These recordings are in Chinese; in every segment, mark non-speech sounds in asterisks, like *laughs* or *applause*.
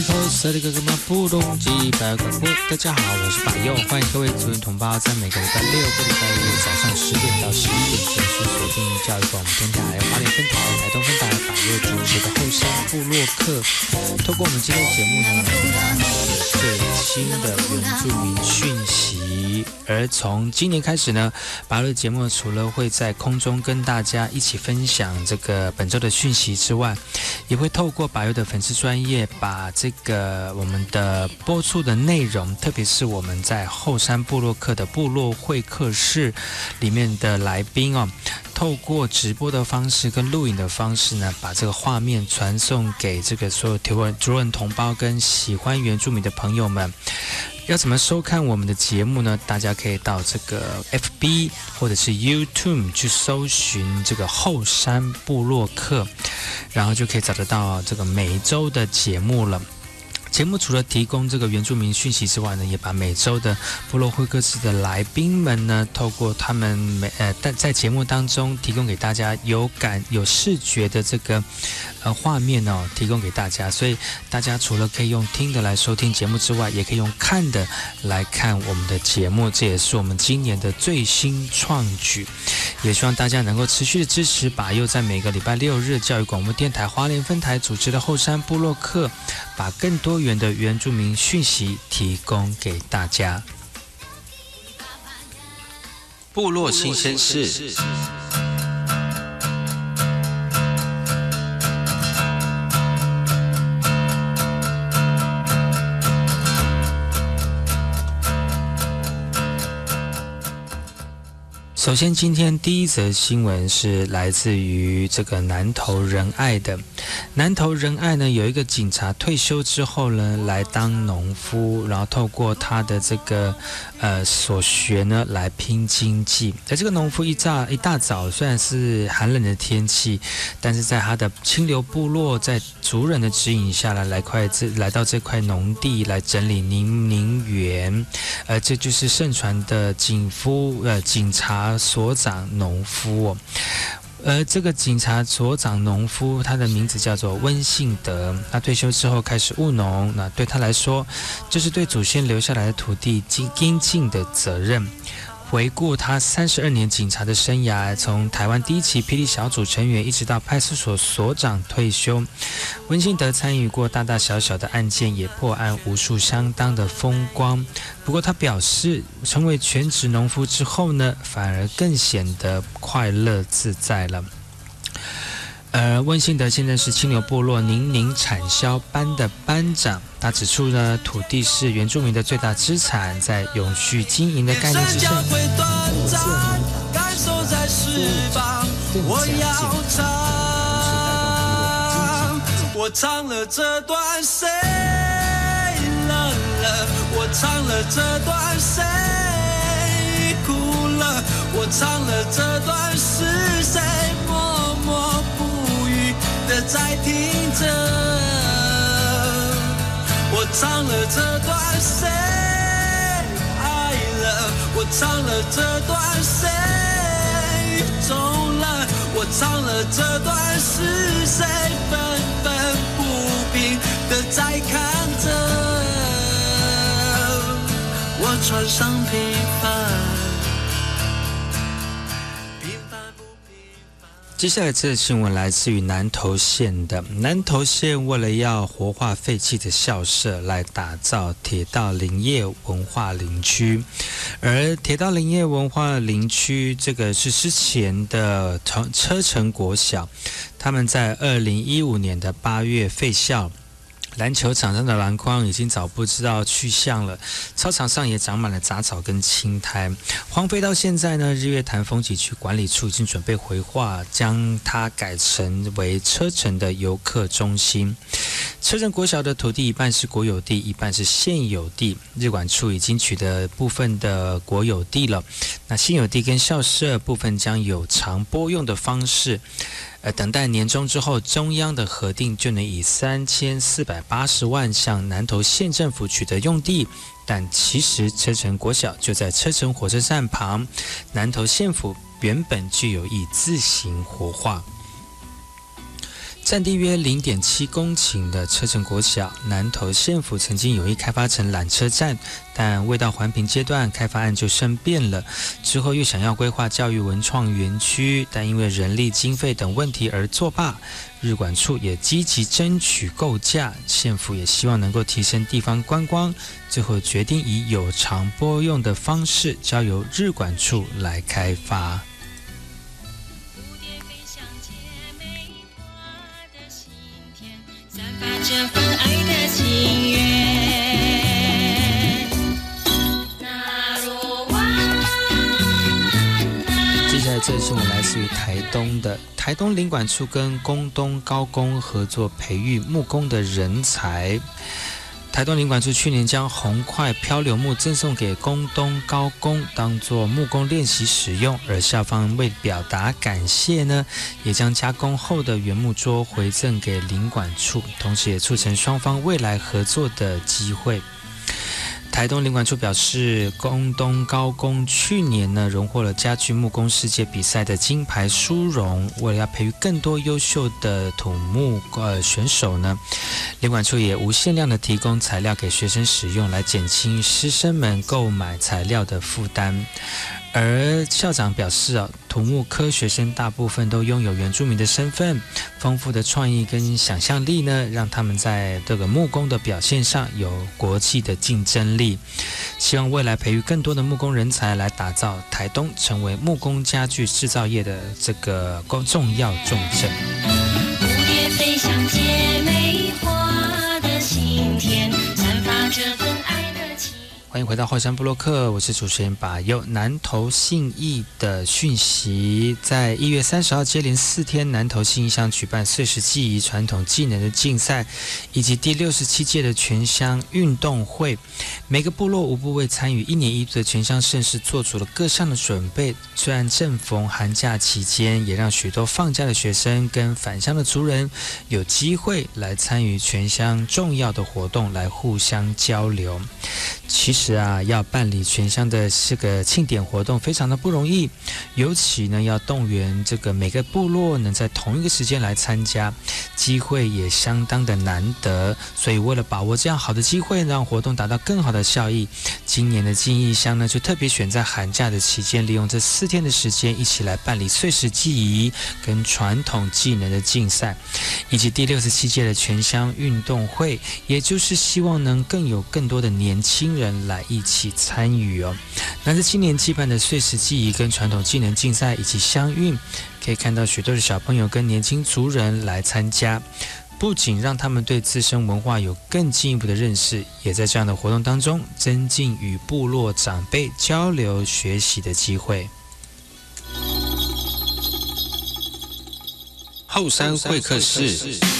开口塞里格格玛布隆吉拜广播，大家好，我是百佑，欢迎各位族人同胞在每个礼拜六、或礼拜日早上十点到十一点准时锁定教育广播电台、花莲分台、台东分台百佑主持的后山部落客。透过我们今天的节目呢，最新的原住民讯。而从今年开始呢，把右节目除了会在空中跟大家一起分享这个本周的讯息之外，也会透过把右的粉丝专业把。这个我们的播出的内容，特别是我们在后山部落客的部落会客室里面的来宾哦，透过直播的方式跟录影的方式呢，把这个画面传送给这个所有台湾族人同胞跟喜欢原住民的朋友们。要怎么收看我们的节目呢？大家可以到这个 FB 或者是 YouTube 去搜寻这个后山部落客，然后就可以找得到这个每周的节目了。节目除了提供这个原住民讯息之外呢，也把每周的部落会客室的来宾们呢，透过他们每呃在在节目当中提供给大家有感有视觉的这个呃画面哦，提供给大家。所以大家除了可以用听的来收听节目之外，也可以用看的来看我们的节目。这也是我们今年的最新创举。也希望大家能够持续的支持，把又在每个礼拜六日教育广播电台花莲分台主持的后山部落客，把更多元的原住民讯息提供给大家。部落新鲜事。首先，今天第一则新闻是来自于这个南投仁爱的。南投仁爱呢，有一个警察退休之后呢，来当农夫，然后透过他的这个呃所学呢，来拼经济。在这个农夫一乍一大早，虽然是寒冷的天气，但是在他的清流部落，在族人的指引下来，来块这来到这块农地来整理宁宁园。呃，这就是盛传的警夫呃警察。所长农夫，而这个警察所长农夫，他的名字叫做温信德。他退休之后开始务农，那对他来说，就是对祖先留下来的土地尽应尽的责任。回顾他三十二年警察的生涯，从台湾第一期霹雳小组成员，一直到派出所所长退休，温信德参与过大大小小的案件，也破案无数，相当的风光。不过他表示，成为全职农夫之后呢，反而更显得快乐自在了。而温信德现在是青牛部落宁宁产销班的班长。他指出呢，土地是原住民的最大资产，在永续经营的概念之下，我要唱了这段谁冷了？我唱了这段谁哭了？我唱了这段是谁在听着？我唱了这段谁爱了？我唱了这段谁走了，我唱了这段是谁愤愤不平的在看着，我穿上平凡。接下来这个新闻来自于南投县的南投县，为了要活化废弃的校舍，来打造铁道林业文化林区。而铁道林业文化林区，这个是之前的车车城国小，他们在二零一五年的八月废校。篮球场上的篮筐已经早不知道去向了，操场上也长满了杂草跟青苔，荒废到现在呢。日月潭风景区管理处已经准备回化，将它改成为车城的游客中心。车城国小的土地一半是国有地，一半是现有地。日管处已经取得部分的国有地了，那现有地跟校舍部分将有偿拨用的方式。呃，等待年终之后，中央的核定就能以三千四百八十万向南投县政府取得用地，但其实车城国小就在车城火车站旁，南投县府原本具有意自行活化。占地约零点七公顷的车城国小，南投县府曾经有意开发成缆车站，但未到环评阶段，开发案就生变了。之后又想要规划教育文创园区，但因为人力、经费等问题而作罢。日管处也积极争取构架，县府也希望能够提升地方观光，最后决定以有偿拨用的方式，交由日管处来开发。这份爱的情缘。接下来这是我来自于台东的台东领馆处跟工东高工合作培育木工的人才。台东林管处去年将红块漂流木赠送给宫东高工，当做木工练习使用。而校方为表达感谢呢，也将加工后的原木桌回赠给林管处，同时也促成双方未来合作的机会。台东领馆处表示，宫东高工去年呢荣获了家具木工世界比赛的金牌殊荣。为了要培育更多优秀的土木呃选手呢，领馆处也无限量的提供材料给学生使用，来减轻师生们购买材料的负担。而校长表示啊，土木科学生大部分都拥有原住民的身份，丰富的创意跟想象力呢，让他们在这个木工的表现上有国际的竞争力。希望未来培育更多的木工人才，来打造台东成为木工家具制造业的这个重要重镇。欢迎回到后山布洛克，我是主持人把右南投信义的讯息，在一月三十号接连四天，南投信义乡举办碎石记忆传统技能的竞赛，以及第六十七届的全乡运动会。每个部落无不为参与一年一度的全乡盛事做出了各项的准备。虽然正逢寒假期间，也让许多放假的学生跟返乡的族人有机会来参与全乡重要的活动，来互相交流。其实是啊，要办理全乡的这个庆典活动，非常的不容易。尤其呢，要动员这个每个部落能在同一个时间来参加，机会也相当的难得。所以，为了把握这样好的机会，让活动达到更好的效益，今年的记忆乡呢，就特别选在寒假的期间，利用这四天的时间，一起来办理碎石记忆跟传统技能的竞赛，以及第六十七届的全乡运动会，也就是希望能更有更多的年轻人。来一起参与哦。那这青年期盼的碎石记忆跟传统技能竞赛以及相运，可以看到许多的小朋友跟年轻族人来参加，不仅让他们对自身文化有更进一步的认识，也在这样的活动当中增进与部落长辈交流学习的机会。后山会客室。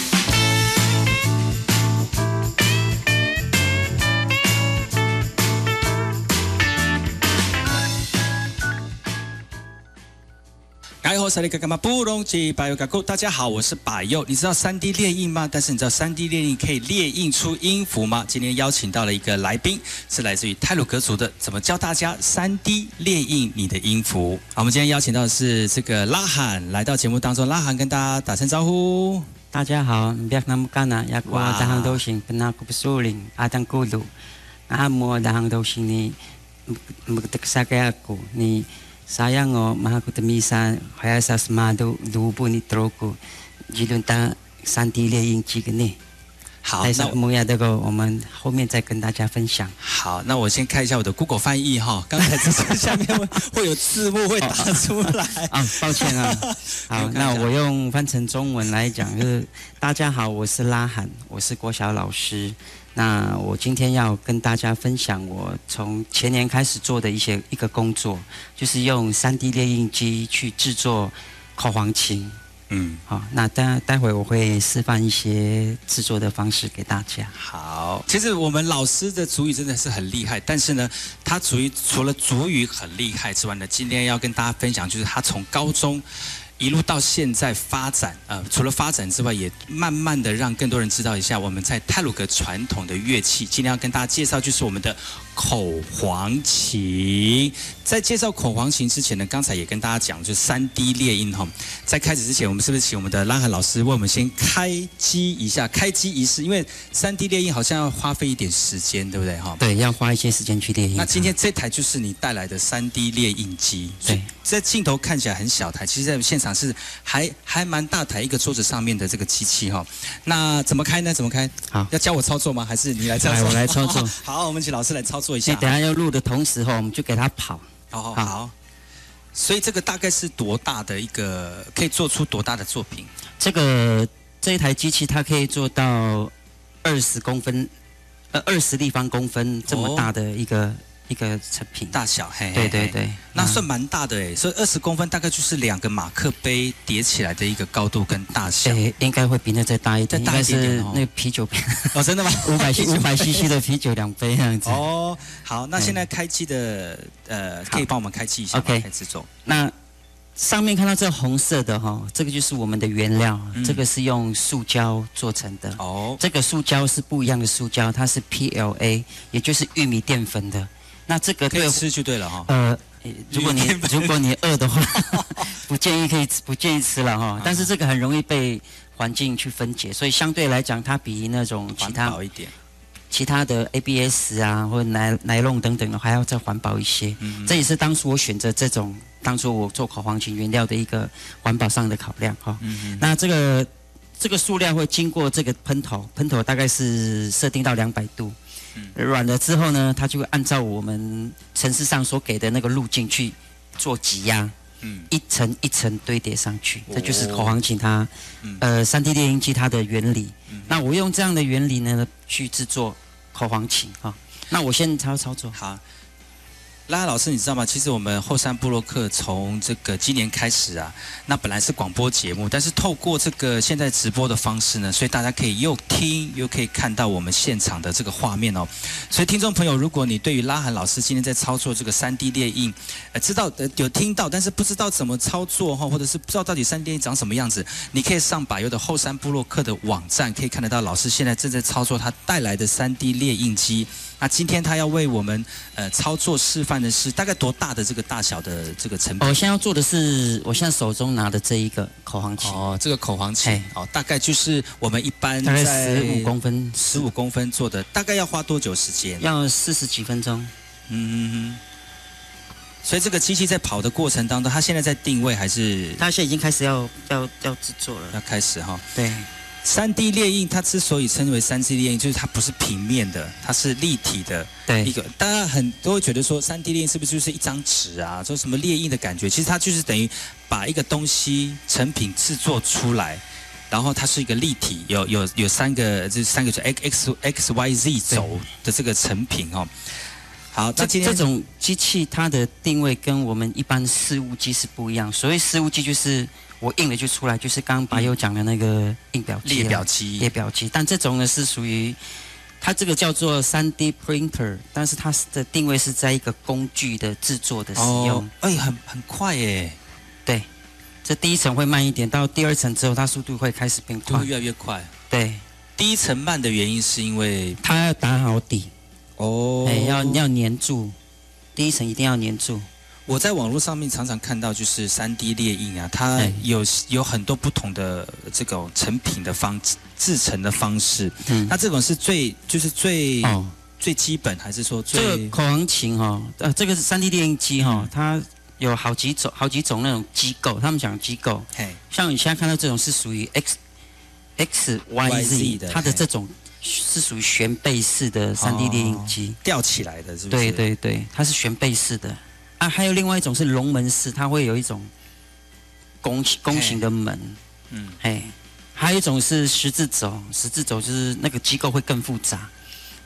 萨利格干嘛布隆吉巴尤嘎库，大家好，我是百佑。你知道三 D 列印吗？但是你知道三 D 列印可以列印出音符吗？今天邀请到了一个来宾，是来自于泰鲁格族的，怎么教大家三 D 列印你的音符？好，我们今天邀请到的是这个拉罕来到节目当中，拉罕跟大家打声招呼。大家好，biak nama kana yak wa dahang dosing pena ku pesuling adang kudu. Amo dahang dosing ni magteksa kaya ako ni sayang o mahaku temisa kaya sa smado dubu ni troku jilun ta santi le yin chi ne. 好，但那是木亚这个我们后面再跟大家分享。好，那我先看一下我的 Google 翻译哈，刚才这是下面会会有字幕会打出来。啊，抱歉啊。好，那我用翻成中文来讲，就是大家好，我是拉罕，我是国小老师。那我今天要跟大家分享我从前年开始做的一些一个工作，就是用 3D 列印机去制作口簧琴。嗯，好，那待待会我会示范一些制作的方式给大家。好，其实我们老师的主语真的是很厉害，但是呢，他主语除了主语很厉害之外呢，今天要跟大家分享，就是他从高中一路到现在发展，呃，除了发展之外，也慢慢的让更多人知道一下我们在泰鲁格传统的乐器。今天要跟大家介绍就是我们的口簧琴。在介绍口簧琴之前呢，刚才也跟大家讲，就是三 D 列印哈。在开始之前，我们是不是请我们的拉海老师为我们先开机一下开机仪式？因为三 D 列印好像要花费一点时间，对不对哈？对，要花一些时间去列印。那今天这台就是你带来的三 D 列印机，对，在镜头看起来很小台，其实在现场是还还蛮大台一个桌子上面的这个机器哈。那怎么开呢？怎么开？好要教我操作吗？还是你来操来作？我来操作 *laughs* 好，我们请老师来操作一下。所以等下要录的同时哈，我们就给它跑。好好好好。所以这个大概是多大的一个可以做出多大的作品？这个这一台机器它可以做到二十公分，呃，二十立方公分这么大的一个、一个成品。大小？嘿对对对，那算蛮大的诶，所以二十公分大概就是两个马克杯叠起来的一个高度跟大小。诶，应该会比那再大一点，再大一点点哦那个啤酒瓶 *laughs* 哦，真的吗？*laughs* 五百 *laughs* 五百 CC 的啤酒两杯这样子。哦，好，那现在开机的呃，可以帮我们开机一下吗 OK 开始做。那上面看到这红色的哈，这个就是我们的原料，嗯这个是用塑胶做成的。哦，这个塑胶是不一样的塑胶，它是 PLA，也就是玉米淀粉的。那这个对可以吃就对了哈。呃，如果你 *laughs* 如果你饿的话，*laughs* 不建议可以吃不建议吃了哈。但是这个很容易被环境去分解，所以相对来讲，它比那种其环他保一点。其他的 ABS 啊或者奶奶龙等等的还要再环保一些。嗯这也是当初我选择这种当初我做口黄琴原料的一个环保上的考量哈。嗯那这个这个塑料会经过这个喷头，喷头大概是设定到两百度，嗯软了之后呢，它就会按照我们城市上所给的那个路径去做挤压，嗯一层一层堆叠上去，哦这就是口簧琴它嗯呃三 D 电音机它的原理。嗯那我用这样的原理呢去制作口簧琴啊。那我先操操作，好。拉拉老师，你知道吗？其实我们后山部落客从这个今年开始啊，那本来是广播节目，但是透过这个现在直播的方式呢，所以大家可以又听又可以看到我们现场的这个画面哦。所以听众朋友，如果你对于拉罕老师今天在操作这个三 D 列印，呃，知道呃有听到，但是不知道怎么操作哈，或者是不知道到底三 D 列印长什么样子，你可以上百优的后山部落客的网站，可以看得到老师现在正在操作他带来的三 D 列印机。那今天他要为我们呃操作示范的是大概多大的这个大小的这个成品？我现在要做的是我现在手中拿的这一个口簧琴，哦，这个口簧琴哦，大概就是我们一般大概在十五公分，十五公分做的，大概要花多久时间？要四十几分钟。嗯嗯嗯。所以这个机器在跑的过程当中，它现在在定位还是它现在已经开始要要要制作了。要开始哈？对，三 D 列印它之所以称为三 D 列印，就是它不是平面的，它是立体的对一，个。大家很都会觉得说，三 D 列印是不是就是一张纸啊？说什么列印的感觉？其实它就是等于把一个东西成品制作出来。然后它是一个立体，有有有三个，这三个就 x x x y z 轴的这个成品哦。好，那这今天这种机器它的定位跟我们一般事务机是不一样。所谓事务机就是我印了就出来，就是刚刚白友讲的那个印表机啦列表机列表机，但这种呢是属于它这个叫做三 D printer，但是它的定位是在一个工具的制作的使用。哦，哎，很很快耶。对，这第一层会慢一点，到第二层之后，它速度会开始变快就会。越来越快。对，第一层慢的原因是因为它要打好底，哦哎、要要粘住，第一层一定要粘住。我在网络上面常常看到，就是三 D 列印啊，它哎。有有很多不同的这种成品的方制成的方式。嗯，那这种是最就是最、哦，最基本，还是说最这个口簧琴哈、哦，呃，这个是三 D 列印机哈、哦，它有好几种好几种那种机构，他们讲机构，嘿。像你现在看到这种是属于 X X Y YZ 的它的这种是属于悬背式的三 D 列印机。吊起来的，是不是？对对对，它是悬背式的啊。还有另外一种是龙门式，它会有一种拱拱形的门，嗯，嘿，还有一种是十字轴，十字轴就是那个机构会更复杂。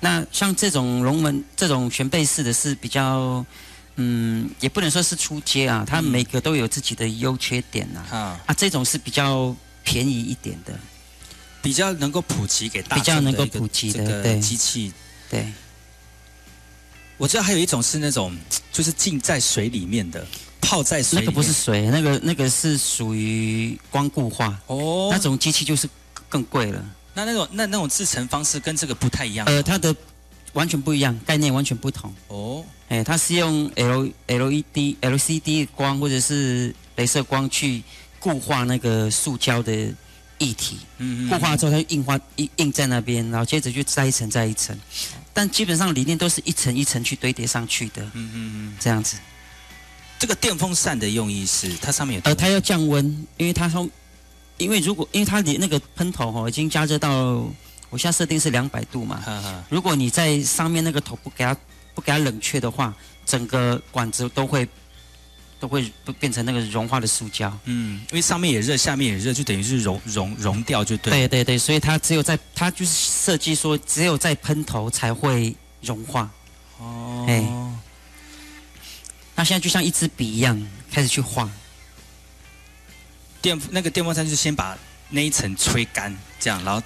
那像这种龙门这种悬背式的是比较，嗯，也不能说是出街啊，它嗯每个都有自己的优缺点呐、啊。啊，啊，这种是比较便宜一点的，比较能够普及给大众比较能够普及的这个机器。对。我知道还有一种是那种就是浸在水里面的，泡在水。那个不是水，那个那个是属于光固化，哦，那种机器就是更贵了。那那种那那种制成方式跟这个不太一样。呃，它的完全不一样，概念完全不同。哦，哎，它是用 L LED、LCD 光或者是镭射光去固化那个塑胶的液体，嗯固化之后它就印花印印在那边，然后接着就再一层再一层，但基本上理念都是一层一层去堆叠上去的，嗯嗯嗯，这样子。这个电风扇的用意是它上面有呃，它要降温，因为它说，因为如果因为它的那个喷头哦已经加热到，我现在设定是两百度嘛，哈哈，如果你在上面那个头不给它不给它冷却的话，整个管子都会都会变成那个融化的塑胶。嗯，因为上面也热，下面也热，就等于是融融融掉就对。对对对，所以它只有在它就是设计说，只有在喷头才会融化。哦，哎那现在就像一支笔一样，开始去画。电那个电风扇就是先把那一层吹干，这样，然后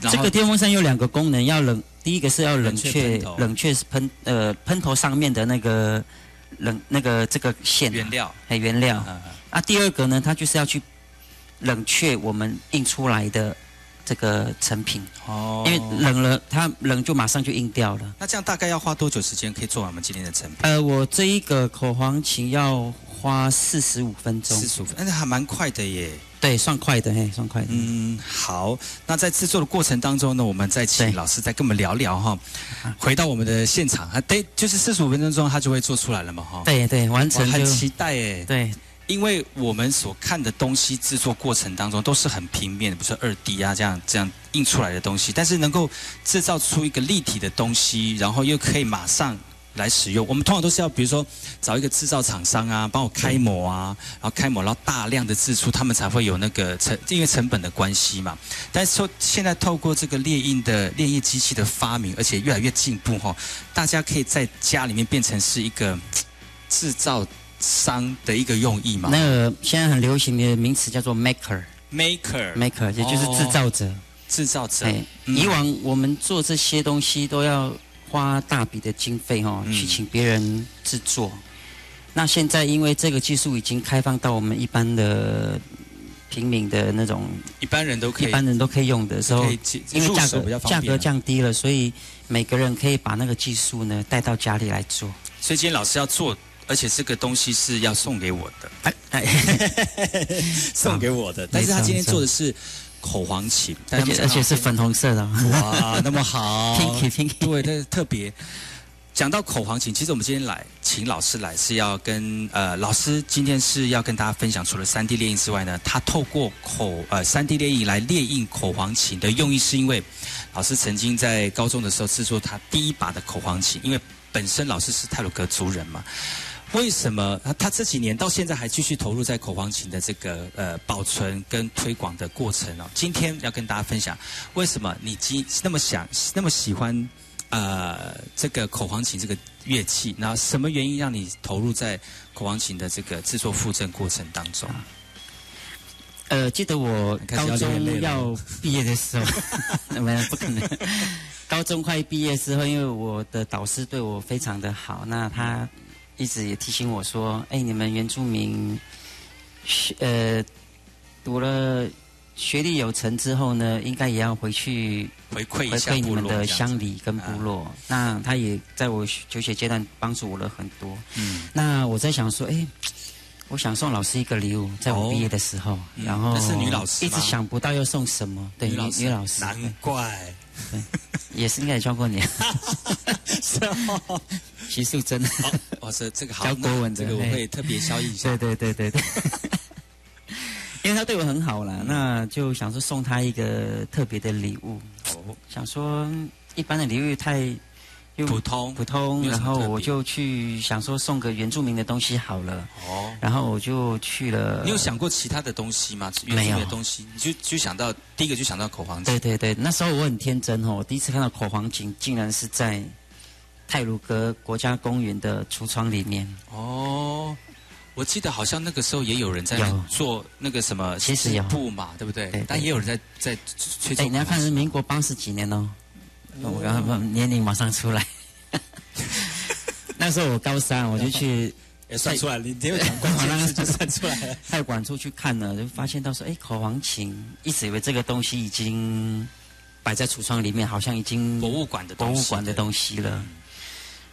然后这个电风扇有两个功能，要冷，第一个是要冷冷却冷却是喷呃喷头上面的那个冷那个这个线啊原料，哎原料。啊啊，第二个呢，它就是要去冷却我们印出来的这个成品，哦因为冷了，它冷就马上就印掉了。那这样大概要花多久时间可以做完我们今天的成品？呃，我这一个口黄琴要花四十五分钟四，十五分，但是还蛮快的耶。对，算快的，嘿，算快的。嗯，好。那在制作的过程当中呢，我们再请老师再跟我们聊聊哈。回到我们的现场啊，对，就是四十五分钟中，它就会做出来了嘛哈。对对，完哇，成就很期待耶。对因为我们所看的东西制作过程当中都是很平面的，不是二 D 啊这样这样印出来的东西，但是能够制造出一个立体的东西，然后又可以马上来使用。我们通常都是要比如说找一个制造厂商啊，帮我开模啊，然后开模，然后大量的制出，他们才会有那个成因为成本的关系嘛。但是说现在透过这个猎印的猎印机器的发明，而且越来越进步哈、大家可以在家里面变成是一个 *tsk* 制造商的一个用意嘛。那个现在很流行的名词叫做 maker，maker maker 也就是制造者。制造者，以往我们做这些东西都要花大笔的经费哦，嗯去请别人制作。那现在因为这个技术已经开放到我们一般的平民的那种一般人都可以，一般人都可以用的时候因为价格价格。降低了，所以每个人可以把那个技术呢带到家里来做。所以今天老师要做，而且这个东西是要送给我的，哎哎，*laughs* 送给我的。但是他今天做的是口簧琴，但而且而且是粉红色的哦哇，那么好，pinky pinky。对，但是特别。讲到口簧琴，其实我们今天来请老师来是要跟呃老师今天是要跟大家分享，除了三 D 列印之外呢，他透过口呃三 D 列印来列印口簧琴的用意，是因为老师曾经在高中的时候制作他第一把的口簧琴，因为本身老师是泰鲁格族人嘛。为什么他他这几年到现在还继续投入在口簧琴的这个呃保存跟推广的过程哦？今天要跟大家分享，为什么你今那么想那么喜欢呃这个口簧琴这个乐器？那什么原因让你投入在口簧琴的这个制作附赠过程当中？呃，记得我高中要毕业的时候，*laughs* 没有不可能。高中快毕业之后，因为我的导师对我非常的好，那他一直也提醒我说：“哎，你们原住民学呃读了学历有成之后呢，应该也要回去回馈回一下部馈你们的乡里跟部落。那他也在我求学阶段帮助我了很多。嗯，那我在想说，哎，我想送老师一个礼物，在我哦。毕业的时候，嗯然后那是女老师一直想不到要送什么，对，女女老师，难怪也是应该也教过你，*laughs* 是哦。徐素贞。好，哇，这这个好，教国文这个我嘿会特别消印一下对。对对对对，*laughs* 因为他对我很好啦，那就想说送他一个特别的礼物，哦，想说一般的礼物太又普通普通，然后我就去想说送个原住民的东西好了，哦。然后我就去了。你有想过其他的东西吗？原住民的东西，你就就想到第一个就想到口黄琴。对对对，那时候我很天真哦，我第一次看到口黄琴，竟然是在泰鲁阁国家公园的橱窗里面。哦，我记得好像那个时候也有人在做那个什么其实有布嘛，对不对？对对但也有人在在吹奏。哎，你要看是民国八十几年哦，我刚刚年龄马上出来。*laughs* 那时候我高三，我就去 *laughs* 也算出来了，你只有讲关键字就算出来了。*laughs* 太管处去看了，就发现到说，哎，口簧琴，一直以为这个东西已经摆在橱窗里面，好像已经博物馆的博东西物馆的东西了。嗯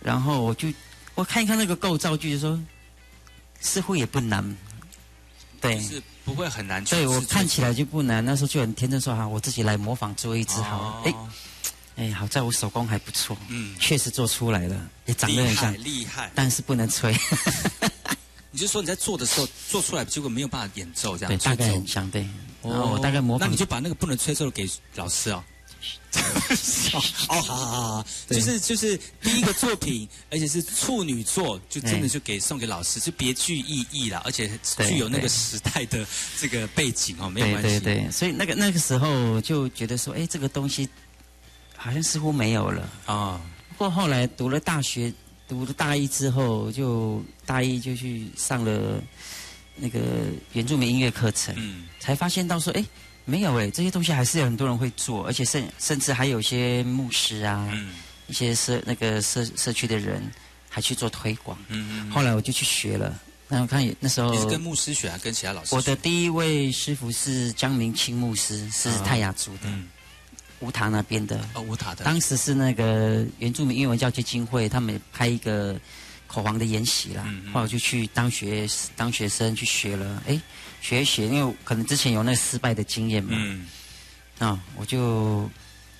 然后我就我看一看那个构造，就是说似乎也不难。对，是不会很难去对我看起来就不难。那时候就很天真说哈，我自己来模仿做一只好了。哎、哦哎，好在我手工还不错，嗯，确实做出来了，也长得厉害很像，厉害。但是不能吹。*laughs* 你就说你在做的时候做出来，结果没有办法演奏这样对，大概很像对。然后我大概模仿那你就把那个不能吹奏的给老师哦。*laughs* 哦，好好好好，就是就是第一个作品，而且是处女作，就真的哎就给送给老师，就别具意义了，而且具有那个时代的这个背景哦，没有关系。对对，所以那个那个时候就觉得说，哎，这个东西好像似乎没有了。啊，不过后来读了大学，读了大一之后，就大一就去上了那个原住民音乐课程，嗯才发现到说，哎，没有哎，这些东西还是有很多人会做，而且甚甚至还有一些牧师啊，嗯一些社那个社社区的人还去做推广。嗯嗯。后来我就去学了，那我看也那时候你是跟牧师学，还是跟其他老师学？我的第一位师傅是江明清牧师，是泰雅族的，嗯乌塔那边的。哦，乌塔的。当时是那个原住民英文教基金会，他们拍一个口簧的演习啦，嗯嗯后来我就去当学当学生去学了，哎，学一学，因为可能之前有那个失败的经验嘛，嗯，啊、我就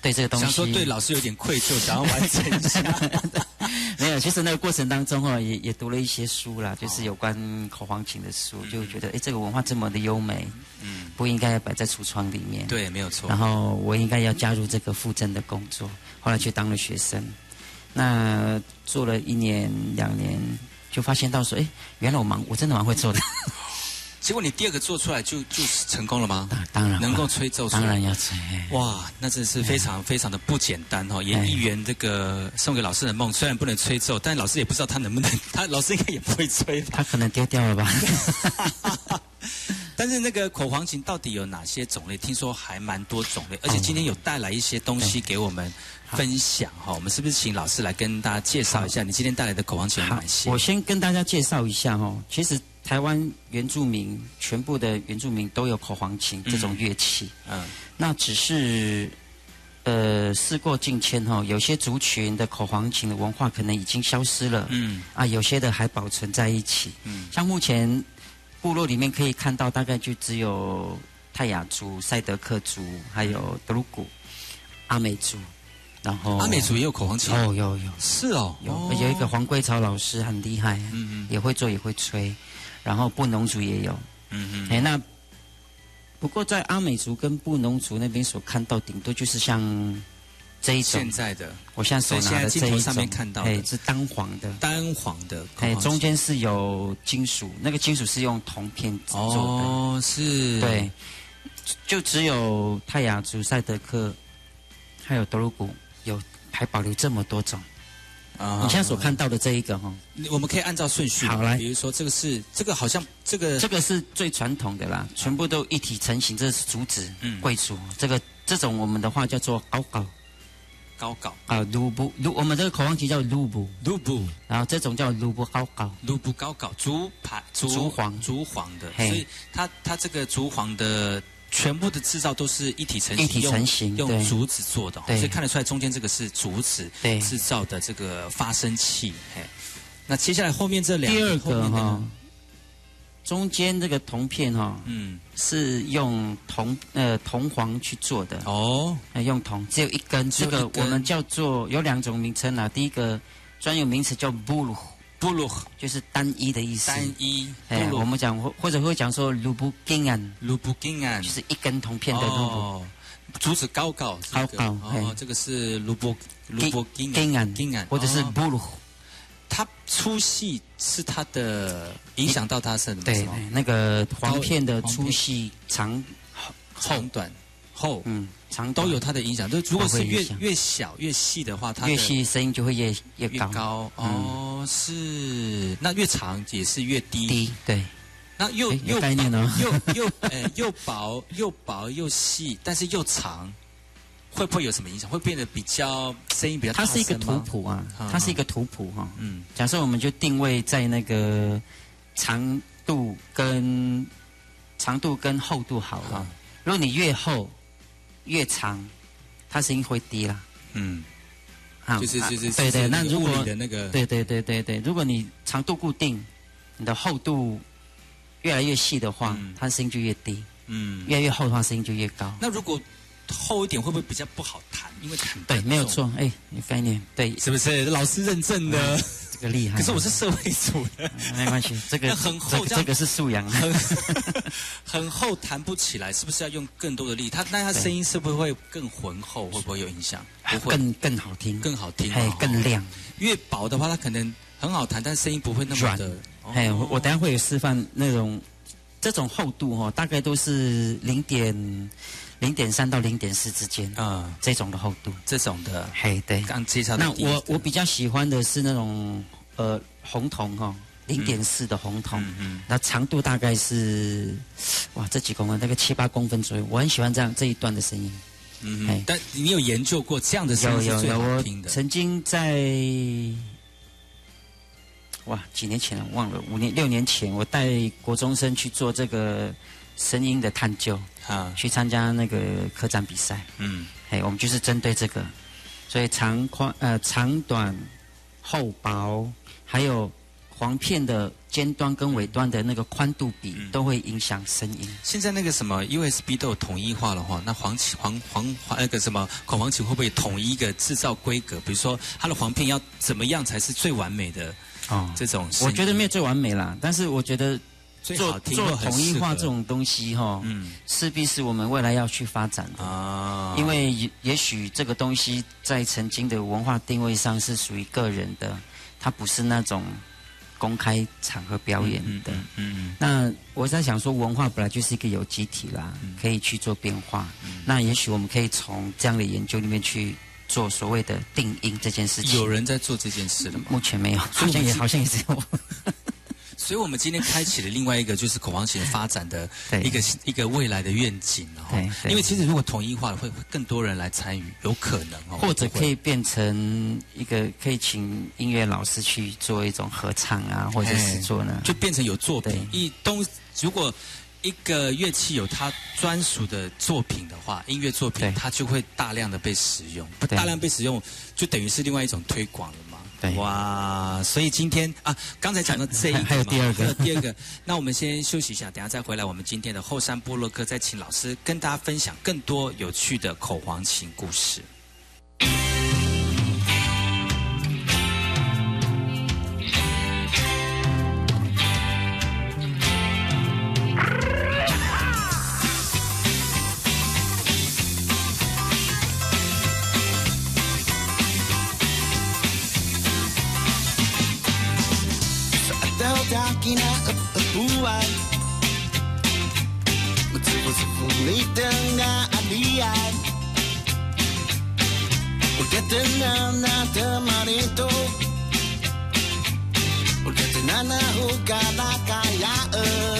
对这个东西想说对老师有点愧疚，想要完成一下。*laughs* 没有，*laughs* 其实那个过程当中哦，也也读了一些书啦，就是有关口簧琴的书，就觉得哎，这个文化这么的优美，嗯，不应该摆在橱窗里面。对，没有错。然。后我应该要加入这个附赠的工作，后来去当了学生，那做了一年两年，就发现到说，哎，原来我蛮我真的蛮会做的，*laughs* 结果你第二个做出来就就是成功了吗？当当然能够吹奏出来当然要吹，哇，那真是非常非常的不简单哦！也哎一圆这个送给老师的梦，虽然不能吹奏，但老师也不知道他能不能，*laughs* 他老师应该也不会吹吧。他可能丢掉了吧？*laughs* 但是那个口簧琴到底有哪些种类？听说还蛮多种类，而且今天有带来一些东西给我们分享哈。我们是不是请老师来跟大家介绍一下你今天带来的口簧琴有好哪些？我先跟大家介绍一下哦，其实台湾原住民全部的原住民都有口簧琴这种乐器，嗯。那只是呃事过境迁哈、有些族群的口簧琴的文化可能已经消失了，嗯。啊，有些的还保存在一起。嗯。像目前部落里面可以看到，大概就只有泰雅族、赛德克族，还有德鲁古、阿美族，然后阿美族也有口簧琴，哦，有有是哦，有、哦有一个黄桂草老师很厉害，嗯嗯。也会做也会吹，然后布农族也有。嗯嗯哎，那不过在阿美族跟布农族那边所看到，顶多就是像这一种现，在的我现在手拿的这一上面看到的哎，是单黄的。单黄的口哎，中间是有金属，那个金属是用铜片制作的。哦是，对，就只有泰雅族、赛德克，还有德鲁古有还保留这么多种。啊你现在所看到的这一个哈，我们可以按照顺序，好来。比如说这个是这个好像这个这个是最传统的啦，全部都一体成型，这是竹子嗯。贵族。这个这种我们的话叫做高高。高高。啊，卢布卢，我们这个口簧琴叫卢布，卢布，然后这种叫卢布高高，卢布高高，竹牌竹黄竹黄的，嘿。所以它它这个竹黄的全部的制造都是一体成型，一体成型用用竹子做的哦，所以看得出来中间这个是竹子对制造的这个发声器。嘿，那接下来后面这两个哈，中间这个铜片哈嗯，是用铜呃铜黄去做的，哦，呃用铜只有一根，这个我们叫做有两种名称啊，第一个专有名词叫布鲁，布鲁就是单一的意思。单一，哎，布鲁我们讲或或者会讲说卢布金安，卢布金安就是一根铜片的卢布。哦，竹子高高，高高稿哦，这个是卢布卢布金金安金安，或者是哦。布鲁，它粗细是它的影响到它是对什么？，那个簧片的粗细长，厚短厚。嗯，长都有它的影响。就如果是越越小越细的话，它越细声音就会越越越高哦，是那越长也是越低。低，对，那又又概念呢。又又 *laughs* 呃又薄又薄又细，但是又长，会不会有什么影响？会变得比较声音比较大它是一个图谱啊嗯，它是一个图谱哈。嗯假设我们就定位在那个长度跟长度跟厚度好了好。如果你越厚越长，它声音会低啦。嗯，啊啊就是就是对对。那如果你的那个对对对对对，如果你长度固定，你的厚度越来越细的话嗯，它声音就越低；嗯，越来越厚的话，声音就越高。那如果厚一点会不会比较不好弹？因为弹对，没有，错。哎，你概念对，是不是？老师认证的。这个厉害。可是我是社会组的，没关系，这个很厚这个是素养。很 *laughs* 很厚，弹不起来，是不是要用更多的力？它那它声音是不是会更浑厚？会不会有影响？不会，更更好听，更好听，哎哦更亮。越薄的话，它可能很好弹，但声音不会那么的。哦哎，我我等下会有示范那种这种厚度哈、哦，大概都是零点零点三到零点四之间啊，这种的厚度。这种的嘿，对。刚介绍的那我我比较喜欢的是那种呃红铜哈、哦，零点四的红铜。嗯嗯那长度大概是，哇，这几公分，大概七八公分左右。我很喜欢这样这一段的声音。嗯嗯，但你有研究过这样的声音是最有有有，我好听的？曾经在，哇，几年前了，忘了，五年六年前，我带国中生去做这个声音的探究，啊，去参加那个科展比赛。嗯哎，我们就是针对这个，所以长宽呃长短、厚薄，还有簧片的尖端跟尾端的那个宽度比，嗯都会影响声音。现在那个什么 USB 都有统一化的话，那黄琴黄黄黄那个什么口簧琴会不会统一一个制造规格？比如说它的簧片要怎么样才是最完美的哦，这种？我觉得没有最完美啦，但是我觉得做做统一化这种东西哈、嗯势必是我们未来要去发展的。啊，因为也也许这个东西在曾经的文化定位上是属于个人的，它不是那种公开场合表演的。嗯嗯嗯那我在想说，文化本来就是一个有机体啦，嗯可以去做变化。那也许我们可以从这样的研究里面去做所谓的定音这件事情。有人在做这件事了吗？目前没有，好像也好像也只有我。所以，我们今天开启了另外一个就是口簧琴发展的一个一个未来的愿景哦。因为其实如果统一化了，会会更多人来参与，有可能哦。或者可以变成一个可以请音乐老师去做一种合唱啊，或者是做呢？就变成有作品。对一东如果一个乐器有它专属的作品的话，音乐作品它就会大量的被使用，大量被使用，就等于是另外一种推广了嘛。对哇，所以今天啊，刚才讲的这一个还有第二个还有第二个，*laughs* 那我们先休息一下，等下再回来。我们今天的后山部落客再请老师跟大家分享更多有趣的口簧琴故事。liten dahlian Porque tenan temarito Porque te tenan jugada callao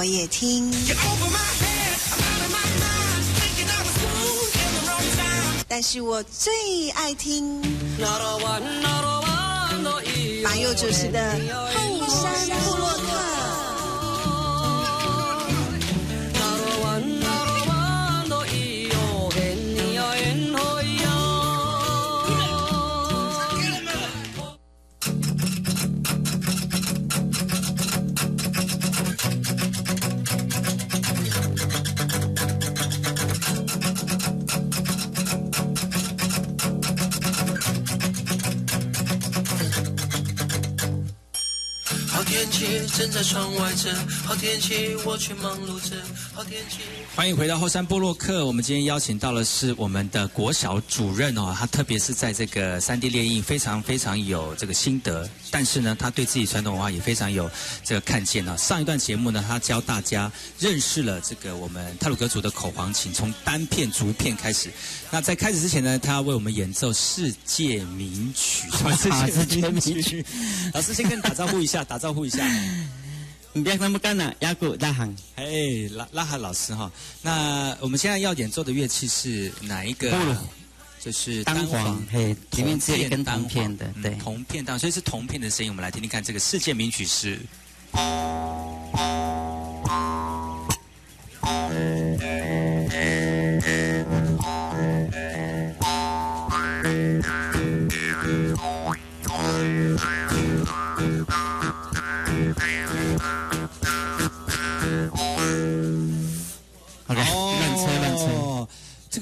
我也听，但是我最爱听马佑主持的后山在窗外着，好天气，我却忙碌着。好天气。欢迎回到后山部落客。我们今天邀请到的是我们的国小主任哦，他特别是在这个三 D 列印非常非常有这个心得，但是呢，他对自己传统文化也非常有这个看见呢。上一段节目呢，他教大家认识了这个我们泰鲁格族的口簧琴，从单片、竹片开始。那在开始之前呢，他要为我们演奏世界名曲。世界名曲。老师先跟你打招呼一下，打招呼一下。你别那么干了，雅古拉罕。哎，拉拉哈老师哈，那我们现在要演奏的乐器是哪一个？就是单簧，嘿，里面只有一根单片的，对，铜片当，所以是铜片的声音。我们来听听看，这个世界名曲是。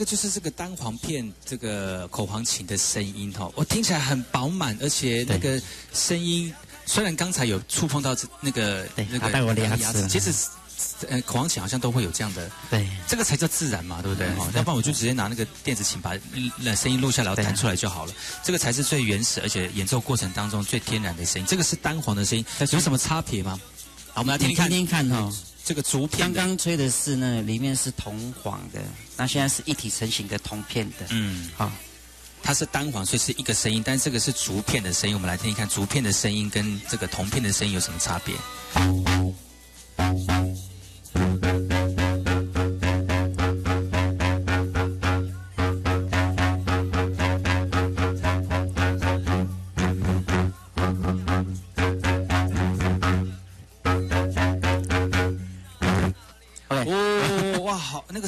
就是这个单簧片，这个口簧琴的声音哈，我听起来很饱满，而且那个声音虽然刚才有触碰到这那个那个牙齿，其实呃口簧琴好像都会有这样的，对，这个才叫自然嘛，对不对？哈，要不然我就直接拿那个电子琴把那声音录下来，然后弹出来就好了。这个才是最原始，而且演奏过程当中最天然的声音。这个是单簧的声音，有什么差别吗？好，我们来听听看哈。这个竹片，刚刚吹的是呢，里面是铜黄的，那现在是一体成型的铜片的。嗯，好，它是单簧，所以是一个声音，但这个是竹片的声音。我们来听一看，竹片的声音跟这个铜片的声音有什么差别？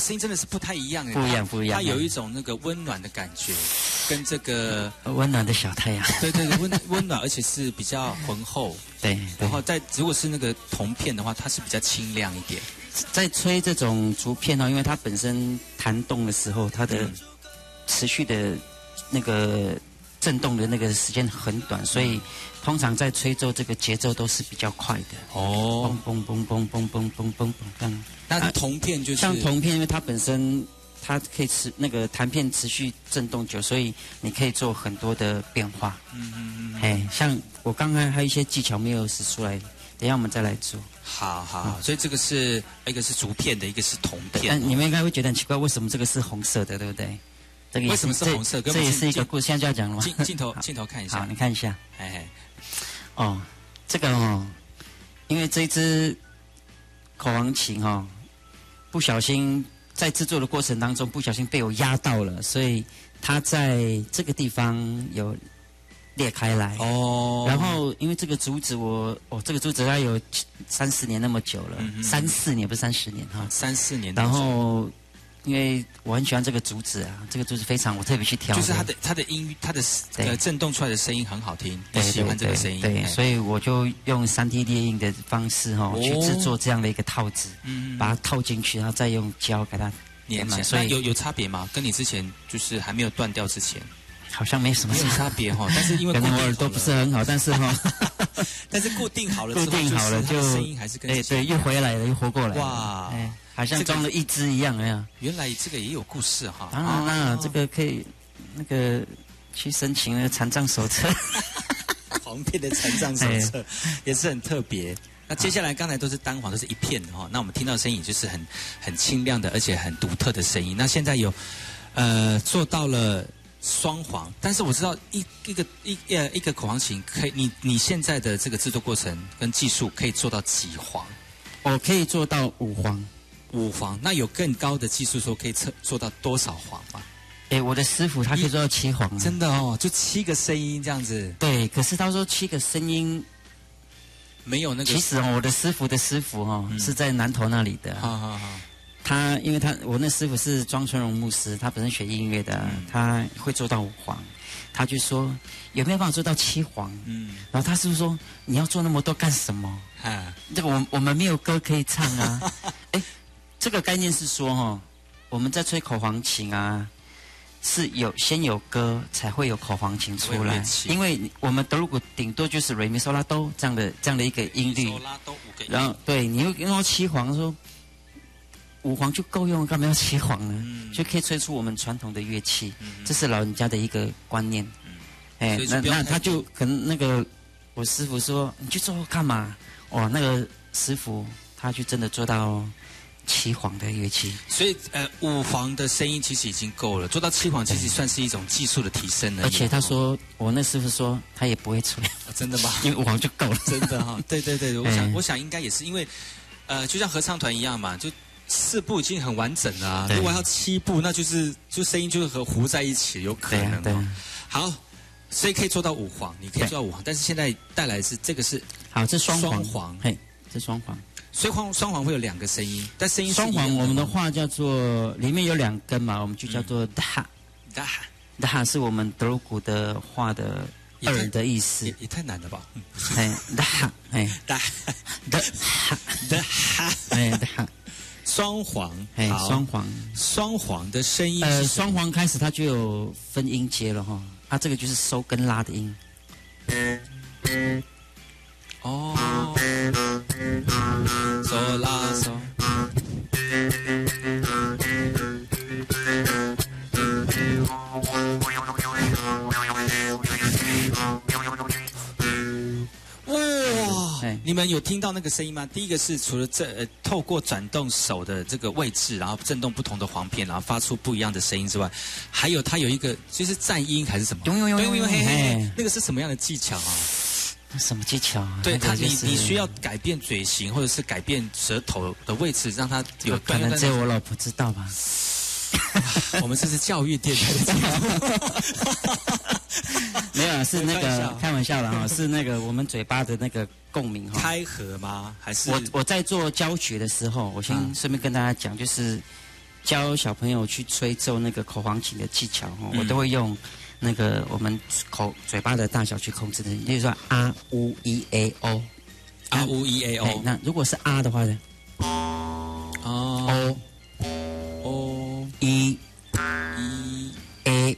个声音真的是不太一样，不一样，不一样。它有一种那个温暖的感觉，跟这个温暖的小太阳。*laughs* 对对对，温温暖，而且是比较浑厚。*laughs* 对，然后在如果是那个铜片的话，它是比较清亮一点。在吹这种竹片哦，因为它本身弹动的时候，它的持续的那个震动的那个时间很短，所以通常在吹奏这个节奏都是比较快的。哦，嘣嘣嘣嘣嘣嘣嘣嘣这样。那铜片就是像铜片，因为它本身它可以持那个弹片持续震动久，所以你可以做很多的变化。嗯嗯嗯。哎，像我刚刚还有一些技巧没有使出来，等下我们再来做。好好，所以这个是一个是竹片的，一个是铜片。但你们应该会觉得很奇怪，为什么这个是红色的，对不对？这个为什么是红色？这也是一个故事，现在就要讲了吗？镜镜头镜头看一下，好，你看一下。哎，哦，这个哦，因为这只口簧琴哦，不小心在制作的过程当中不小心被我压到了，所以它在这个地方有。裂开来哦，然后因为这个竹子，我哦，这个竹子它有三四年那么久了，三四年不是三十年哈，三四年。然后因为我很喜欢这个竹子啊，这个竹子非常，我特别去挑。就是它的它的音，它的呃震动出来的声音很好听，我喜欢这个声音。对，所以我就用三 D 列印的方式哈，去制作这样的一个套子，嗯，把它套进去，然后再用胶给它粘满。所以有有差别吗？跟你之前就是还没有断掉之前？好像没什么差别哈，但是因为 *laughs* 可能我耳朵不是很好，但是哈，*laughs* 但是固定好了，*laughs* 固定好了就声音还是跟对对，又回来了，又活过来，哇，哎，好像装了一只一样哎呀，原来这个也有故事哈，当然啦，这个可以那个去申请那个残障手册，*laughs* 黄片的残障手册 *laughs* 也是很特别。那接下来刚才都是单簧，都是一片的哈，那我们听到声音就是很很清亮的，而且很独特的声音。那现在有呃做到了。双簧，但是我知道一一个一呃一个口簧琴可以，你你现在的这个制作过程跟技术可以做到几簧？我可以做到五簧，五黄。那有更高的技术说可以测做到多少黄吗？哎，我的师傅他可以做到七黄，真的哦，就七个声音这样子。对，可是他说七个声音没有那个。其实哦，我的师傅的师傅哦是在南头那里的。好好好。他因为他我那师傅是庄春荣牧师，他本身学音乐的，他会做到五黄，他就说有没有办法做到七黄？嗯，然后他师傅说你要做那么多干什么？啊，这个我我们没有歌可以唱啊。*laughs* 哎，这个概念是说哈，我们在吹口簧琴啊，是有先有歌才会有口簧琴出来，因为我们德鲁古顶多就是瑞米嗦拉哆这样的这样的一个音律，然后对，你又用到七簧说。五黄就够用，干嘛要七黄呢？就可以吹出我们传统的乐器，这是老人家的一个观念。哎，那那他就可能那个我师傅说，你去做干嘛？哇，那个师傅他就真的做到七黄的乐器。所以呃，五黄的声音其实已经够了，做到七黄其实算是一种技术的提升了。而且他说，我那师傅说他也不会吹，真的吗？*laughs* 因为五黄就够了，真的哈。*laughs* 对对对，我想我想应该也是因为呃，就像合唱团一样嘛，就。四部已经很完整了，如果要七部，那就是就声音就是和糊在一起，有可能。对，好，所以可以做到五黄，你可以做到五黄，但是现在带来是这个是好，这双黄，嘿，这双黄，所以黄双簧会有两个声音，但声音双簧我们的话叫做里面有两根嘛，我们就叫做 da da da 是我们德鲁古的话的二的意思，也太难了吧？哎 da 哎。da da da 哎 da 双簧，哎，双簧，双簧的声音，呃，双簧开始它就有分音阶了哈，它这个就是收跟拉的音。哦，嗦拉嗦。你们有听到那个声音吗？第一个是除了这呃透过转动手的这个位置，然后震动不同的簧片，然后发出不一样的声音之外，还有它有一个就是颤音还是什么？呦呦呦呦呦嘿嘿，那个是什么样的技巧啊？什么技巧？对他，你你需要改变嘴型，或者是改变舌头的位置，让它有。可能只有我老婆知道吧。*laughs* 我们这是教育电台的节目。*laughs* 没有，是那个开玩笑了哈，是那个我们嘴巴的那个共鸣哈。开合吗？还是我我在做教学的时候，我先顺便跟大家讲，就是教小朋友去吹奏那个口簧琴的技巧哈，我都会用那个我们口嘴巴的大小去控制的，例如说啊呜 e a o，啊呜 e a o，那如果是啊的话呢？哦，o e e a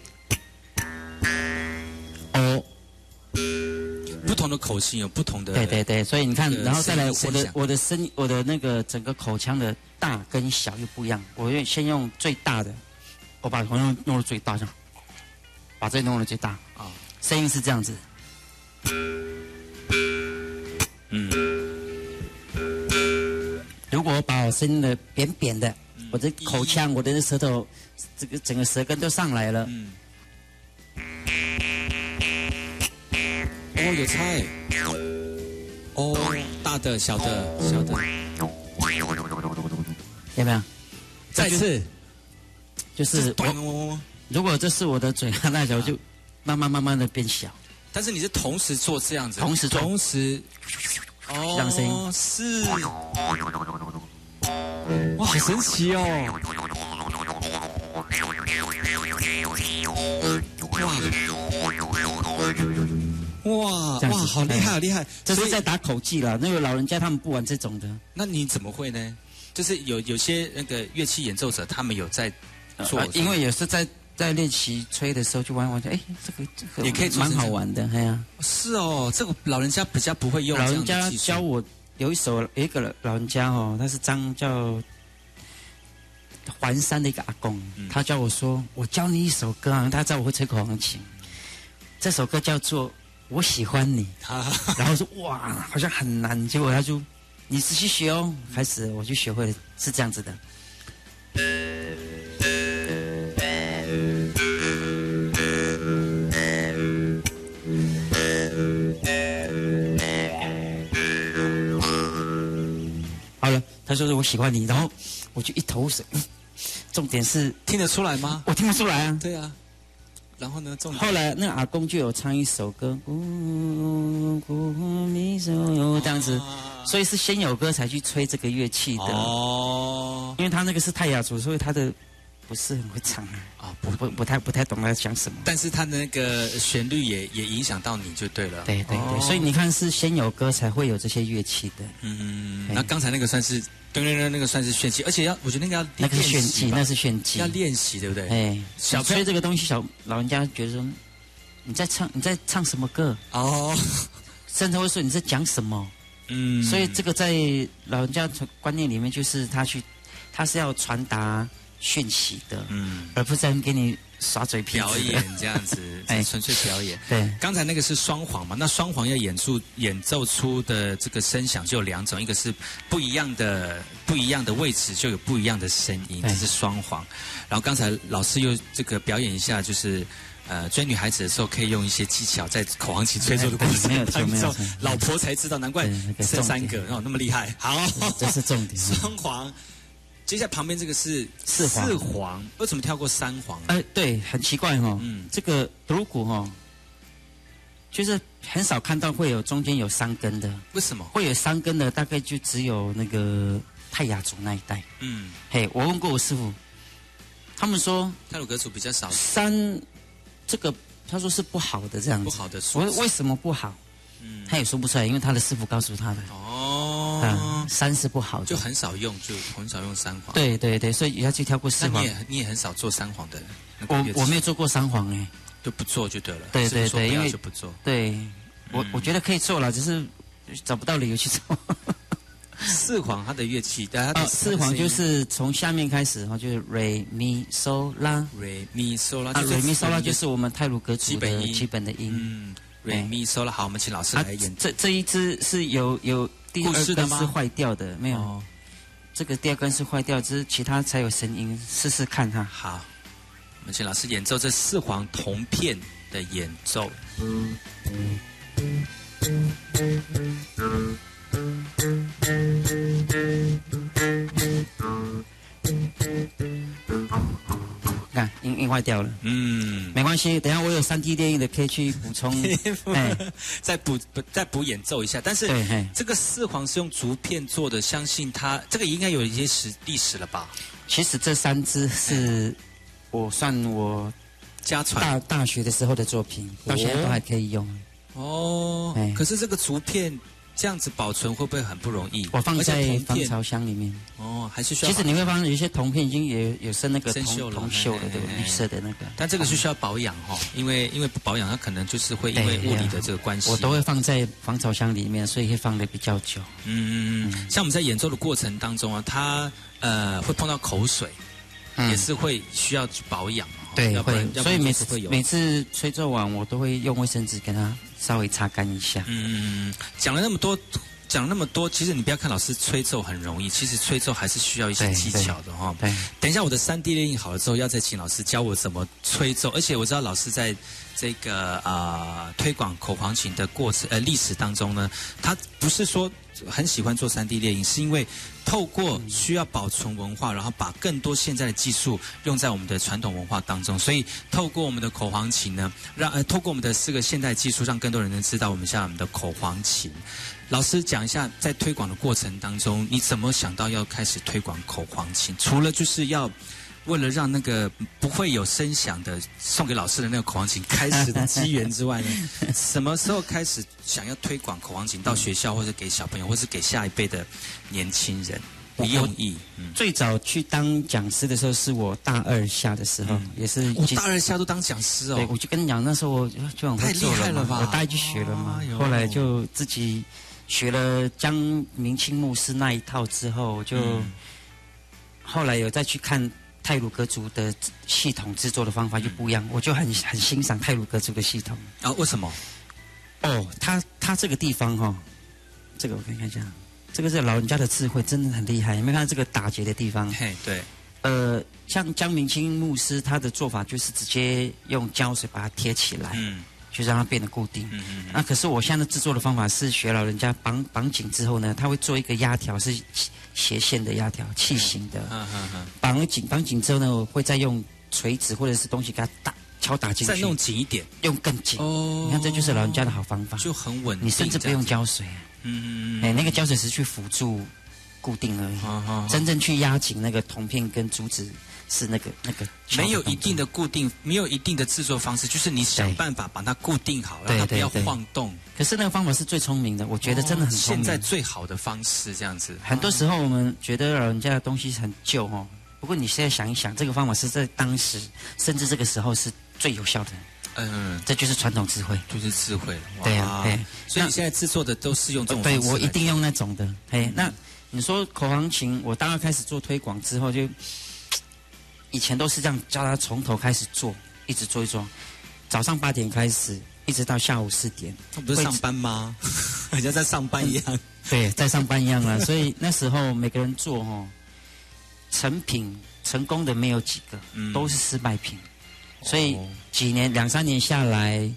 o，不同的口型有不同的。对对对，所以你看，然后再来我的我的声我的那个整个口腔的大跟小又不一样。我用先用最大的，我把口腔弄到最大，这样，把这弄到最大啊，声音是这样子。嗯。如果我把我声音的扁扁的，我的口腔，我的舌头，这个整个舌根都上来了。哦，有差哎。哦，大的、小的、小的，有没有？再次，就是我。如果这是我的嘴巴大小，就慢慢慢慢的变小。但是你是同时做这样子，同时同时。这样声音是，哇，好神奇哦！哇，哇，哇，好厉害，好厉害！这是在打口技了。那个老人家他们不玩这种的。那你怎么会呢？就是有有些那个乐器演奏者，他们有在做，因为也是在。在练习吹的时候就玩玩，哎，这个这个也可以蛮好玩的，哎呀。是哦，这个老人家比较不会用。老人家教我有一首，一个老人家哦，他是张叫环山的一个阿公，他教我说，我教你一首歌啊，他知道我会吹口簧琴。这首歌叫做《我喜欢你》，*laughs* 然后说哇，好像很难，结果他就你仔细学哦，开始我就学会了，是这样子的。他说：“是我喜欢你。”然后我就一头水。重点是听得出来吗？我听不出来啊。对啊。然后呢？重后来那阿公就有唱一首歌，这样子，所以是先有歌才去吹这个乐器的。哦。因为他那个是泰雅族，所以他的。不是很会唱啊，不不不太不太懂他讲什么。但是他的那个旋律也也影响到你就对了。对对对，所以你看是先有歌才会有这些乐器的。嗯，那刚才那个算是噔噔噔，那个算是炫技，而且要我觉得那个要那个是炫技，那是炫技，要练习对不对？哎，小吹这个东西，小老人家觉得说你在唱你在唱什么歌哦，*laughs* 甚至会说你在讲什么。嗯，所以这个在老人家观念里面，就是他去他是要传达。讯息的，嗯，而不是在给你耍嘴皮表演这样子，*laughs* 哎，纯粹表演。对，刚才那个是双簧嘛？那双簧要演出演奏出的这个声响就有两种，一个是不一样的不一样的位置就有不一样的声音，这是双簧。然后刚才老师又这个表演一下，就是呃追女孩子的时候可以用一些技巧，在口簧琴吹奏的过程当中，老婆才知道，难怪生三个哦那么厉害。好，这是重点，*laughs* 双簧。接下来旁边这个是四黄，四黄为什么跳过三黄？哎，对，很奇怪哈。嗯，这个如果哈，就是很少看到会有中间有三根的。为什么会有三根的？大概就只有那个泰雅族那一带。嗯，嘿，我问过我师傅，他们说泰鲁格族比较少。三这个他说是不好的这样子，不好的。我为什么不好？嗯，他也说不出来，因为他的师傅告诉他的。哦。啊，三是不好的，就很少用，就很少用三黄。对对对，所以也要去跳过四黄。你也你也很少做三黄的。我我没有做过三黄哎，就不做就对了。对对对，因为就不做。对，我我觉得可以做了，只是找不到理由去做。*laughs* 四黄它的乐器，啊，四黄就是从下面开始哈，就是 re mi so la re mi so la，啊 re mi so la 就是我们泰鲁格族的基本的音。嗯，re mi so la，好，我们请老师来演。这这一支是有有。第二根是坏掉的，没有。这个第二根是坏掉，只是其他才有声音，试试看哈。好，我们请老师演奏这四黄铜片的演奏。看音印坏掉了。嗯，没关系，等一下我有三 D 电影的可以去补充。*laughs* 哎，再补补再补演奏一下。但是这个四皇是用竹片做的，相信它这个应该有一些史历史了吧？其实这三支是我算我家传大大学的时候的作品，到现在都还可以用。哦哎。可是这个竹片这样子保存会不会很不容易？我放在防潮箱里面。哦，还是需要。其实你会发现有一些铜片已经也有生那个铜生锈了铜锈了，对绿色的那个。但这个是需要保养哈、哦，因为因为不保养，它可能就是会因为物理的这个关系。我都会放在防潮箱里面，所以会放的比较久。嗯，嗯嗯，像我们在演奏的过程当中啊，它呃会碰到口水，嗯也是会需要去保养对，会，所以每次。每次吹奏完，我都会用卫生纸给它稍微擦干一下。嗯嗯嗯，讲了那么多。讲那么多，其实你不要看老师吹奏很容易，其实吹奏还是需要一些技巧的哈、对，等一下我的三 D 列印好了之后，要再请老师教我怎么吹奏，而且我知道老师在这个啊、呃推广口簧琴的过程呃历史当中呢，他不是说很喜欢做三 D 列印，是因为透过需要保存文化，然后把更多现在的技术用在我们的传统文化当中，所以透过我们的口簧琴呢，让呃透过我们的四个现代技术，让更多人能知道我们现在我们的口簧琴。老师讲一下，在推广的过程当中，你怎么想到要开始推广口簧琴？除了就是要为了让那个不会有声响的送给老师的那个口簧琴开始的机缘之外呢，*laughs* 什么时候开始想要推广口簧琴到学校，或者给小朋友，或是给下一辈的年轻人？不用意，嗯，最早去当讲师的时候，是我大二下的时候，也是我大二下都当讲师对，哦，我就跟你讲，那时候我就很会做太厉害了吧。嘛我大一就学了嘛后来就自己学了江明清牧师那一套之后，就、嗯后来有再去看泰鲁格族的系统制作的方法就不一样，我就很很欣赏泰鲁格族的系统。啊，为什么？哦，他他这个地方哈、这个我看看一下，这个是老人家的智慧，真的很厉害。有没有看到这个打结的地方？嘿，对，呃，像江明清牧师他的做法就是直接用胶水把它贴起来，嗯就让它变得固定。嗯嗯那可是我现在制作的方法是学老人家绑绑紧之后呢，他会做一个压条，是斜线的压条，器型的。嗯嗯嗯，绑紧绑紧之后呢，我会再用锤子或者是东西给它打敲打进去，再弄紧一点用更紧。哦你看，这就是老人家的好方法。就很稳定，你甚至不用胶水，嗯嗯嗯哎，那个胶水是去辅助固定而已。真正去压紧那个铜片跟竹子是那个那个没有一定的固定，没有一定的制作方式，就是你想办法把它固定好，让它不要晃动。可是那个方法是最聪明的，我觉得真的很聪明。现在最好的方式这样子。很多时候我们觉得老人家的东西很旧哦，不过你现在想一想，这个方法是在当时甚至这个时候是最有效的，嗯，这就是传统智慧。就是智慧了。对啊、对。所以你现在制作的都是用这种对我一定用那种的。嘿，那你说口簧琴，我大概开始做推广之后就，以前都是这样教他从头开始做，一直做一做，早上八点开始，一直到下午四点。他不是上班吗？*laughs* 好像在上班一样。*laughs* 对，在上班一样了。所以那时候每个人做哦，成品成功的没有几个，嗯都是失败品。所以哦几年两三年下来，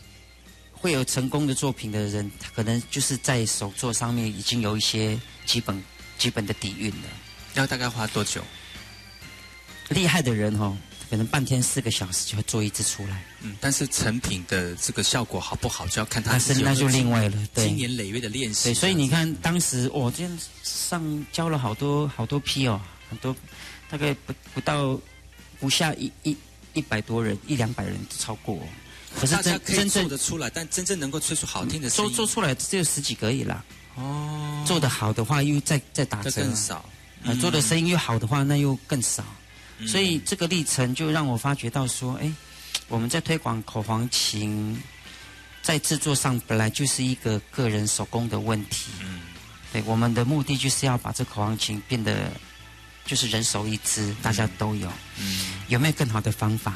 会有成功的作品的人，他可能就是在手作上面已经有一些基本基本的底蕴了。要大概花多久？厉害的人哦，可能半天四个小时就会做一支出来，嗯，但是成品的这个效果好不好，就要看他是那就另外了。对经年累月的练习。对，所以你看当时我今天上交了好多好多批哦，很多大概不不到不下一一一百多人，一两百人超过、哦。可是真真正做得出来，但真正能够吹出好听的声音，做做出来只有十几个而已啦。哦，做得好的话又再再打这折，更少。嗯，做的声音又好的话，那又更少。嗯所以这个历程就让我发觉到说，哎，我们在推广口簧琴，在制作上本来就是一个个人手工的问题。嗯对，我们的目的就是要把这口簧琴变得就是人手一支，大家都有。嗯有没有更好的方法？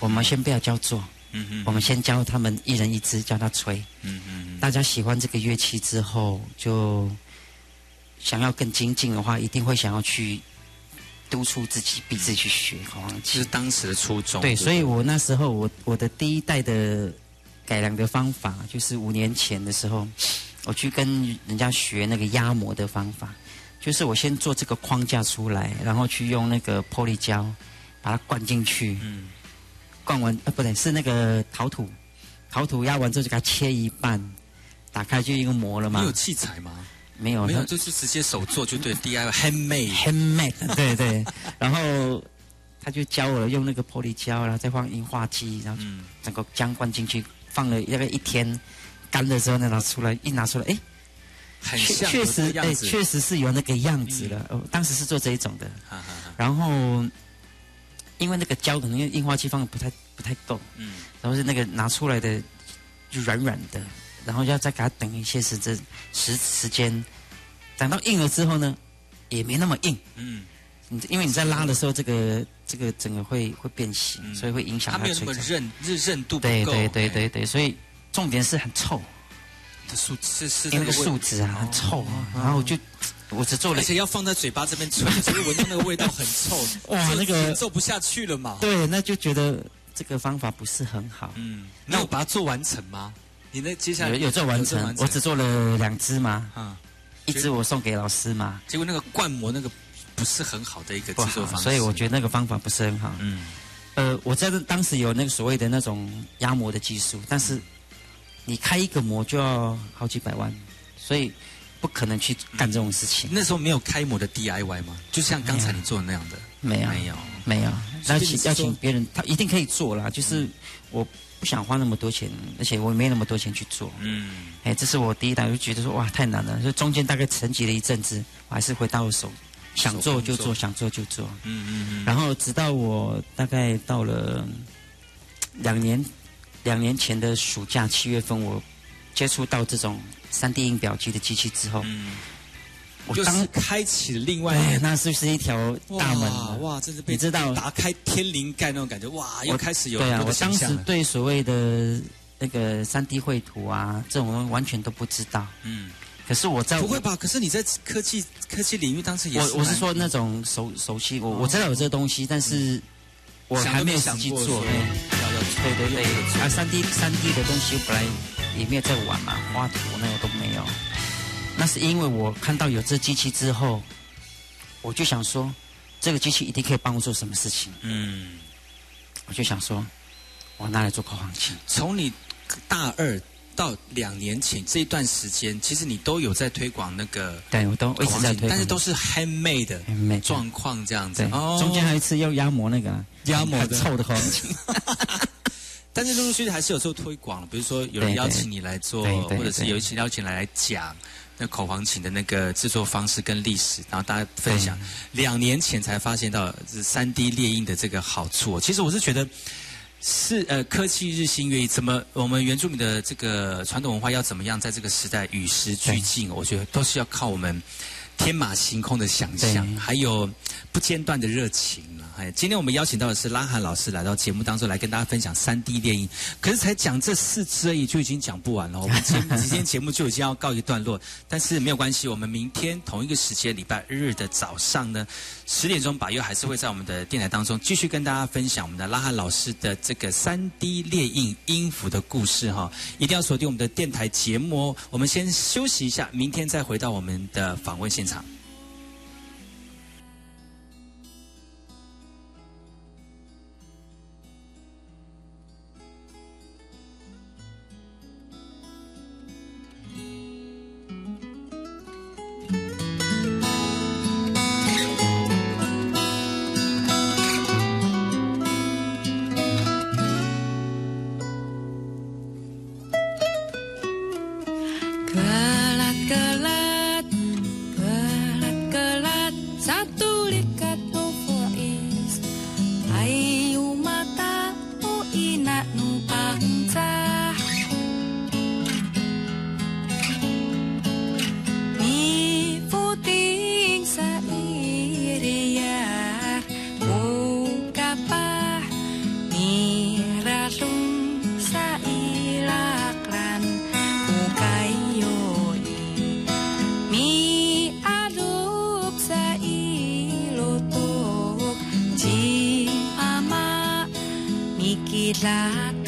我们先不要教做，嗯嗯我们先教他们一人一支，教他吹。嗯嗯大家喜欢这个乐器之后，就想要更精进的话，一定会想要去督促自己，逼自己去学口簧这琴是。当时的初衷。对，所以我那时候我我的第一代的改良的方法，就是五年前的时候，我去跟人家学那个压模的方法，就是我先做这个框架出来，然后去用那个玻璃胶把它灌进去，嗯灌完呃不对，是那个陶土，陶土压完之后就给它切一半，打开就一个模了嘛。你有器材吗？没有，没有，就是直接手做就对，DIY handmade handmade，*laughs* 对对。然后他就教我用那个玻璃胶，然后再放印化剂，然后整个浆灌进去，放了大概一天，干的时候呢拿出来，一拿出来，哎，很像确实哎，确实是有那个样子了。哦，当时是做这一种的。然后因为那个胶可能印化剂放的不太不太够，嗯，然后是那个拿出来的就软软的。然后要再给它等一些时间，时时间，等到硬了之后呢，也没那么硬。嗯，因为你在拉的时候，这个这个整个会会变形，所以会影响它。它没有那么韧，韧韧度不够。对对对对对，所以重点是很臭。这树是是那个树脂啊，很臭。然后我就我只做了，而且要放在嘴巴这边吹，*laughs* 所以闻到那个味道很臭。哇，那个做不下去了嘛？对，那就觉得这个方法不是很好。嗯，那我把它做完成吗？你那接下来有有做完成，我只做了两只嘛，啊，一只我送给老师嘛。结果那个灌模那个不是很好的一个制作方式，所以我觉得那个方法不是很好。嗯，呃，我在当时有那个所谓的那种压模的技术，但是你开一个模就要好几百万，所以不可能去干这种事情。那时候没有开模的 DIY 吗？就像刚才你做的那样的？没有，没有，没有。那请要请别人，他一定可以做啦。就是我。不想花那么多钱，而且我也没那么多钱去做。嗯，哎，这是我第一档，就觉得说哇太难了。所以中间大概沉寂了一阵子，我还是回到手，想做就做，想做就做。嗯嗯嗯。然后直到我大概到了两年，两年前的暑假七月份，我接触到这种三 D 印表机的机器之后。我当开启了另外，那是不是一条大门？哇，真是你知道打开天灵盖那种感觉，哇，又开始有对啊，我当时对所谓的那个三 D 绘图啊，这种完全都不知道。嗯，可是我在不会吧？可是你在科技科技领域当时也我我是说那种熟熟悉，我我知道有这个东西，但是我还没有实际做。对对对，啊，三 D 三 D 的东西本来也没有在玩嘛，画图那个都没有。那是因为我看到有这机器之后，我就想说，这个机器一定可以帮我做什么事情。嗯，我就想说，我拿来做口簧琴。从你大二到两年前这一段时间，其实你都有在推广那个，对我都一直在推，但是都是 handmade 的状况这样子。哦，中间还有一次要压模那个，压模的臭的口簧琴。*laughs* 但是陆陆续续还是有做推广，比如说有人邀请你来做，或者是有一些邀请来来讲。那口簧琴的那个制作方式跟历史，然后大家分享。两年前才发现到这三 D 列印的这个好处。其实我是觉得，是呃科技日新月异，怎么我们原住民的这个传统文化要怎么样在这个时代与时俱进？我觉得都是要靠我们天马行空的想象，还有不间断的热情。哎，今天我们邀请到的是拉哈老师来到节目当中来跟大家分享三 D 电影，可是才讲这四支而已就已经讲不完了，*laughs* 我们今今天节目就已经要告一段落，但是没有关系，我们明天同一个时间礼拜日的早上呢十点钟，把又还是会在我们的电台当中继续跟大家分享我们的拉哈老师的这个三 D 列印音符的故事哈，一定要锁定我们的电台节目哦。我们先休息一下，明天再回到我们的访问现场。clock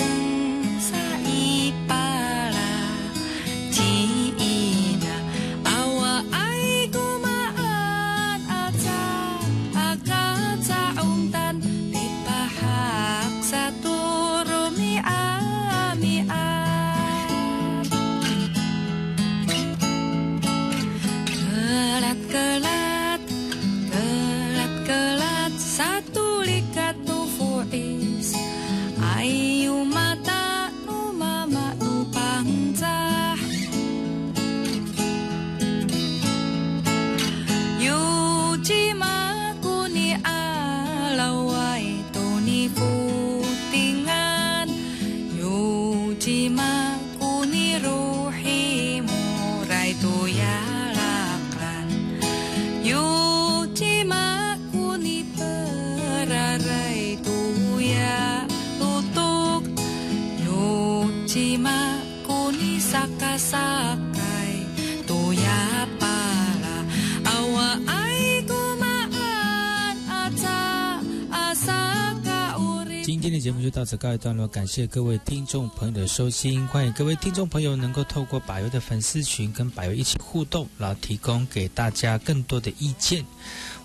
到此告一段落，感谢各位听众朋友的收听，欢迎各位听众朋友能够透过柏油的粉丝群跟柏油一起互动，然后提供给大家更多的意见。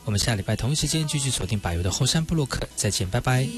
我们下礼拜同一时间继续锁定柏油的后山部落客，再见，拜拜。